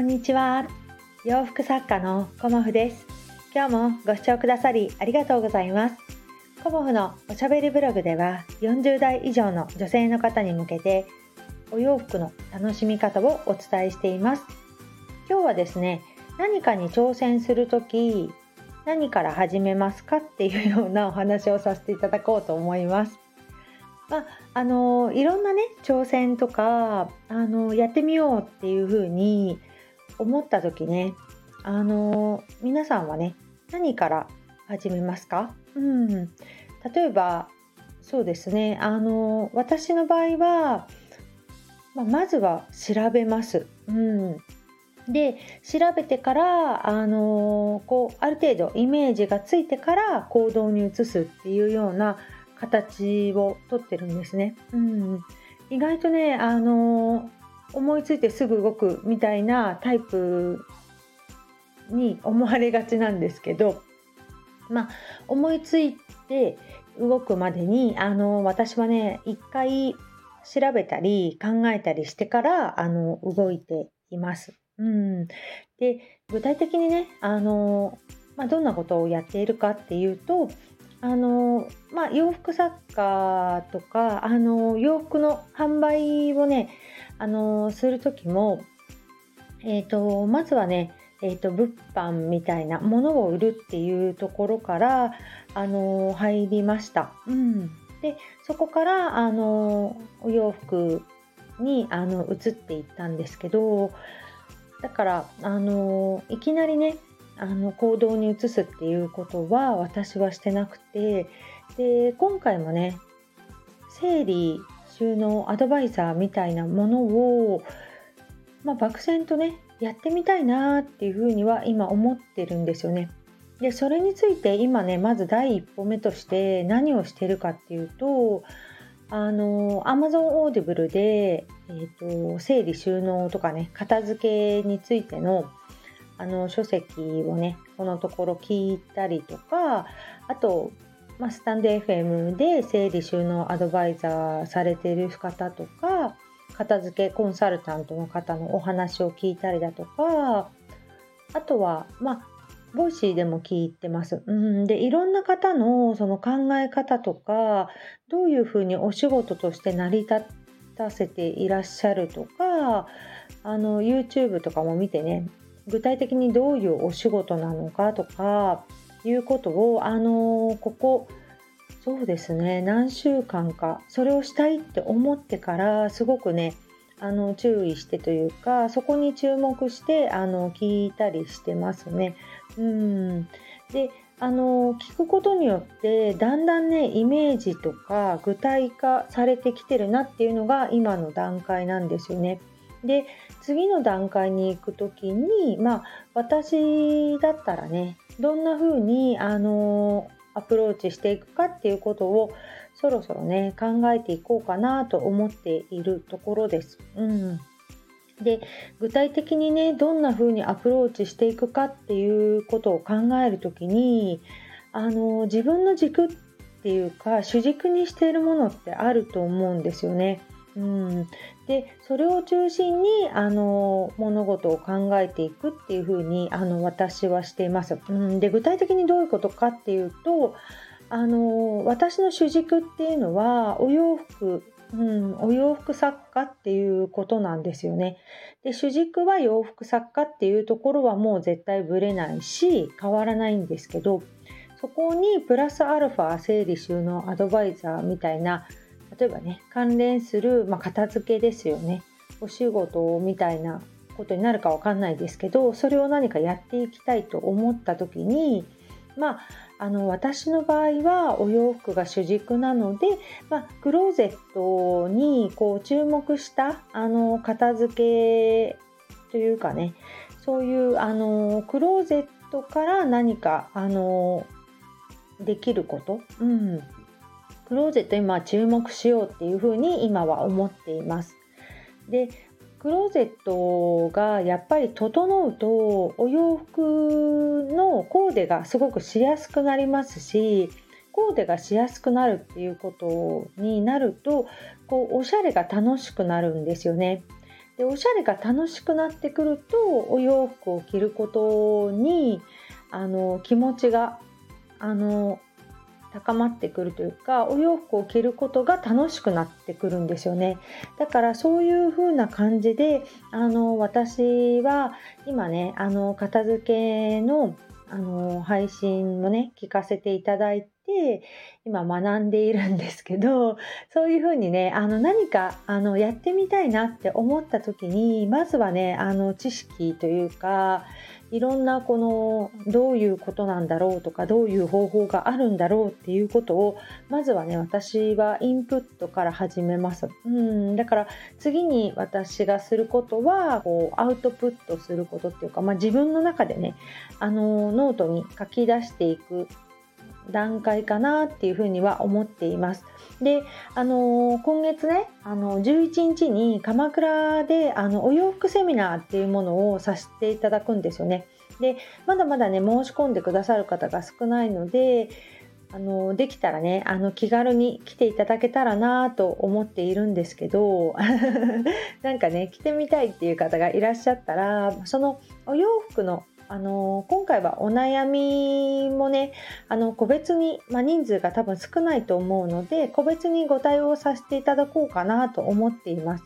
こんにちは。洋服作家のコモフです。今日もご視聴くださりありがとうございます。コモフのおしゃべりブログでは40代以上の女性の方に向けてお洋服の楽しみ方をお伝えしています。今日はですね何かに挑戦する時何から始めますかっていうようなお話をさせていただこうと思います。まあ、あのいろんなね挑戦とかあのやってみようっていう風に思った時ねあの皆さんはね何から始めますか、うん、例えばそうですねあの私の場合は、まあ、まずは調べます。うんで調べてからあのこうある程度イメージがついてから行動に移すっていうような形をとってるんですね。うん、意外とねあの思いついてすぐ動くみたいなタイプに思われがちなんですけど、まあ、思いついて動くまでにあの私はね一回調べたり考えたりしてからあの動いています。うん、で具体的にねあの、まあ、どんなことをやっているかっていうとあのまあ、洋服作家とかあの洋服の販売をねあのする時も、えーと、まずはね、えーと、物販みたいなものを売るっていうところからあの入りました。うん、でそこからあのお洋服にあの移っていったんですけどだからあのいきなりねあの行動に移すっていうことは私はしてなくてで今回もね整理収納アドバイザーみたいなものを、まあ、漠然とねやってみたいなっていうふうには今思ってるんですよね。でそれについて今ねまず第一歩目として何をしてるかっていうとあの Amazon Audible で、えーと整理収納とかね片付けについてのあの書籍をねこのところ聞いたりとかあと、まあ、 stand.fm で整理収納アドバイザーされている方とか片付けコンサルタントの方のお話を聞いたりだとかあとはまあ Voicy でも聞いてます。うん、でいろんな方のその考え方とかどういうふうにお仕事として成り立たせていらっしゃるとかあの YouTube とかも見てね具体的にどういうお仕事なのかとかいうことをあのここそうですね何週間かそれをしたいって思ってからすごくねあの注意してというかそこに注目してあの聞いたりしてますね。うんであの聞くことによってだんだんねイメージとか具体化されてきてるなっていうのが今の段階なんですよね。で次の段階に行く時にまあ私だったらねどんな風にあのアプローチしていくかっていうことをそろそろね考えていこうかなと思っているところです。うんで具体的にねどんな風にアプローチしていくかっていうことを考える時にあの自分の軸っていうか主軸にしているものってあると思うんですよね。うん、でそれを中心にあの物事を考えていくっていうふうにあの私はしています。うん、で具体的にどういうことかっていうとあの私の主軸っていうのはお洋服うん、お洋服作家っていうことなんですよね。で主軸は洋服作家っていうところはもう絶対ぶれないし変わらないんですけどそこにプラスアルファ整理収納アドバイザーみたいな例えばね関連する、まあ、片付けですよね。お仕事みたいなことになるか分かんないですけどそれを何かやっていきたいと思った時にまああの私の場合はお洋服が主軸なので、まあ、クローゼットにこう注目したあの片付けというかねそういうあのクローゼットから何かあのできること、うん、クローゼット今注目しようっていうふうに今は思っています。でクローゼットがやっぱり整うとお洋服のコーデがすごくしやすくなりますしコーデがしやすくなるっていうことになるとこうおしゃれが楽しくなるんですよね。でおしゃれが楽しくなってくるとお洋服を着ることにあの気持ちがあの高まってくるというかお洋服を着ることが楽しくなってくるんですよね。だからそういう風な感じであの私は今ねあの片付けのあの配信もね聞かせていただいて今学んでいるんですけどそういうふうにねあの何かあのやってみたいなって思った時にまずはねあの知識というかいろんなこのどういうことなんだろうとかどういう方法があるんだろうっていうことをまずはね私はインプットから始めます。うんだから次に私がすることはこうアウトプットすることっていうか、まあ、自分の中でねあのノートに書き出していく段階かなっていうふうには思っています。で、あのー、今月ね、あの11日に鎌倉であのお洋服セミナーっていうものをさせていただくんですよね。で、まだまだね、申し込んでくださる方が少ないので、あのできたらねあの気軽に来ていただけたらなと思っているんですけど なんかね着てみたいっていう方がいらっしゃったらそのお洋服のあの今回はお悩みもねあの個別に、まあ、人数が多分少ないと思うので個別にご対応させていただこうかなと思っています。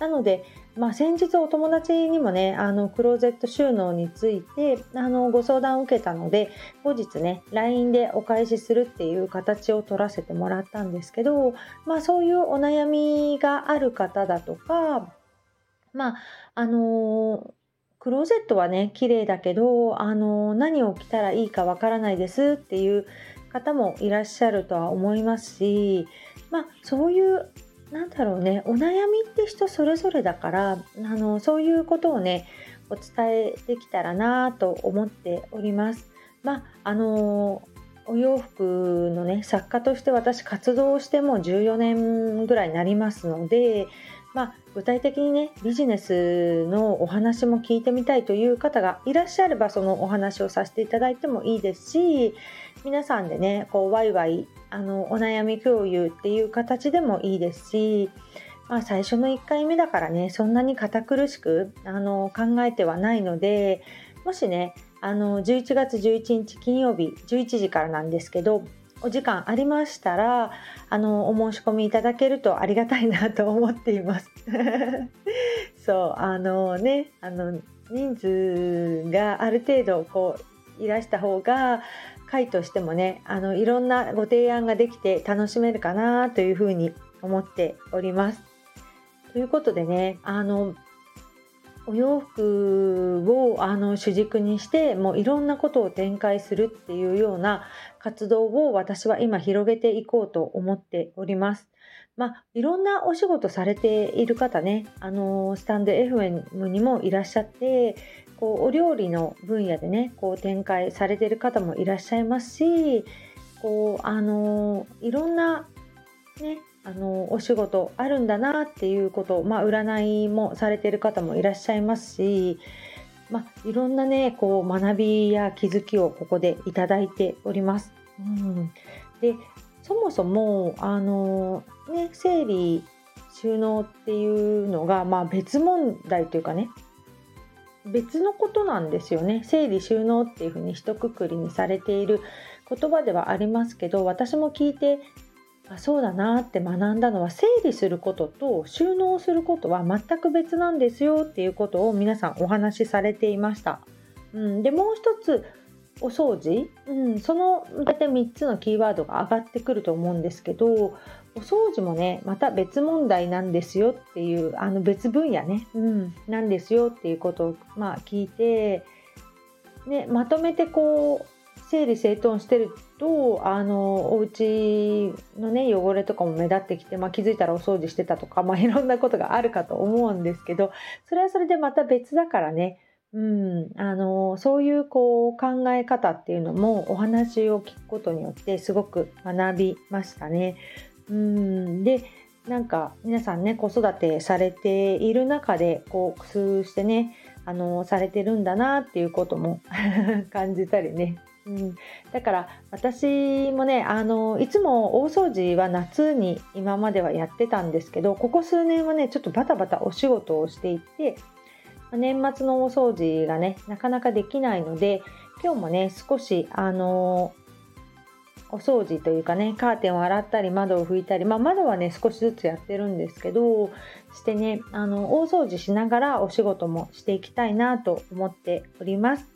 なので、まあ、先日お友達にもねあのクローゼット収納についてあのご相談を受けたので後日ね LINE でお返しするっていう形を取らせてもらったんですけど、まあ、そういうお悩みがある方だとかまああのクローゼットはね綺麗だけどあの何を着たらいいかわからないですっていう方もいらっしゃるとは思いますしまあそういうなんだろうねお悩みって人それぞれだからあのそういうことをねお伝えできたらなと思っております。まああのお洋服のね作家として私活動しても14年ぐらいになりますのでまあ、具体的にねビジネスのお話も聞いてみたいという方がいらっしゃればそのお話をさせていただいてもいいですし皆さんでねこうワイワイあのお悩み共有っていう形でもいいですし、まあ、最初の1回目だからねそんなに堅苦しくあの考えてはないのでもしねあの11月11日金曜日11時からなんですけどお時間ありましたらあのお申し込みいただけるとありがたいなと思っています。そうあのねあの人数がある程度こういらした方が会としてもねあのいろんなご提案ができて楽しめるかなというふうに思っております。ということでねあのお洋服をあの主軸にしてもういろんなことを展開するっていうような活動を私は今広げていこうと思っております。まあ、いろんなお仕事されている方ね、あのスタンド FM にもいらっしゃってこうお料理の分野でねこう展開されている方もいらっしゃいますしこうあのいろんなねあのお仕事あるんだなっていうこと、まあ、占いもされてる方もいらっしゃいますし、まあ、いろんなねこう学びや気づきをここでいただいております。うん、でそもそもあの、ね、整理収納っていうのが、まあ、別問題というかね別のことなんですよね整理収納っていうふうに一括りにされている言葉ではありますけど私も聞いてあそうだなって学んだのは整理することと収納することは全く別なんですよっていうことを皆さんお話しされていました。うん、でもう一つお掃除、うん、その大体3つのキーワードが上がってくると思うんですけどお掃除もねまた別問題なんですよっていうあの別分野ね、うん、なんですよっていうことを、まあ、聞いて、ね、まとめてこう整理整頓してるとあのお家のね汚れとかも目立ってきて、まあ、気づいたらお掃除してたとか、まあ、いろんなことがあるかと思うんですけどそれはそれでまた別だからね。うん、あのそういうこう考え方っていうのもお話を聞くことによってすごく学びましたね。うん。でなんか皆さんね子育てされている中でこう工夫してねあのされてるんだなっていうことも 感じたりね。うん、だから私もねあのいつも大掃除は夏に今まではやってたんですけどここ数年はねちょっとバタバタお仕事をしていて年末の大掃除がねなかなかできないので今日もね少しあのお掃除というかねカーテンを洗ったり窓を拭いたり、まあ、窓はね少しずつやってるんですけどしてねあの大掃除しながらお仕事もしていきたいなと思っております。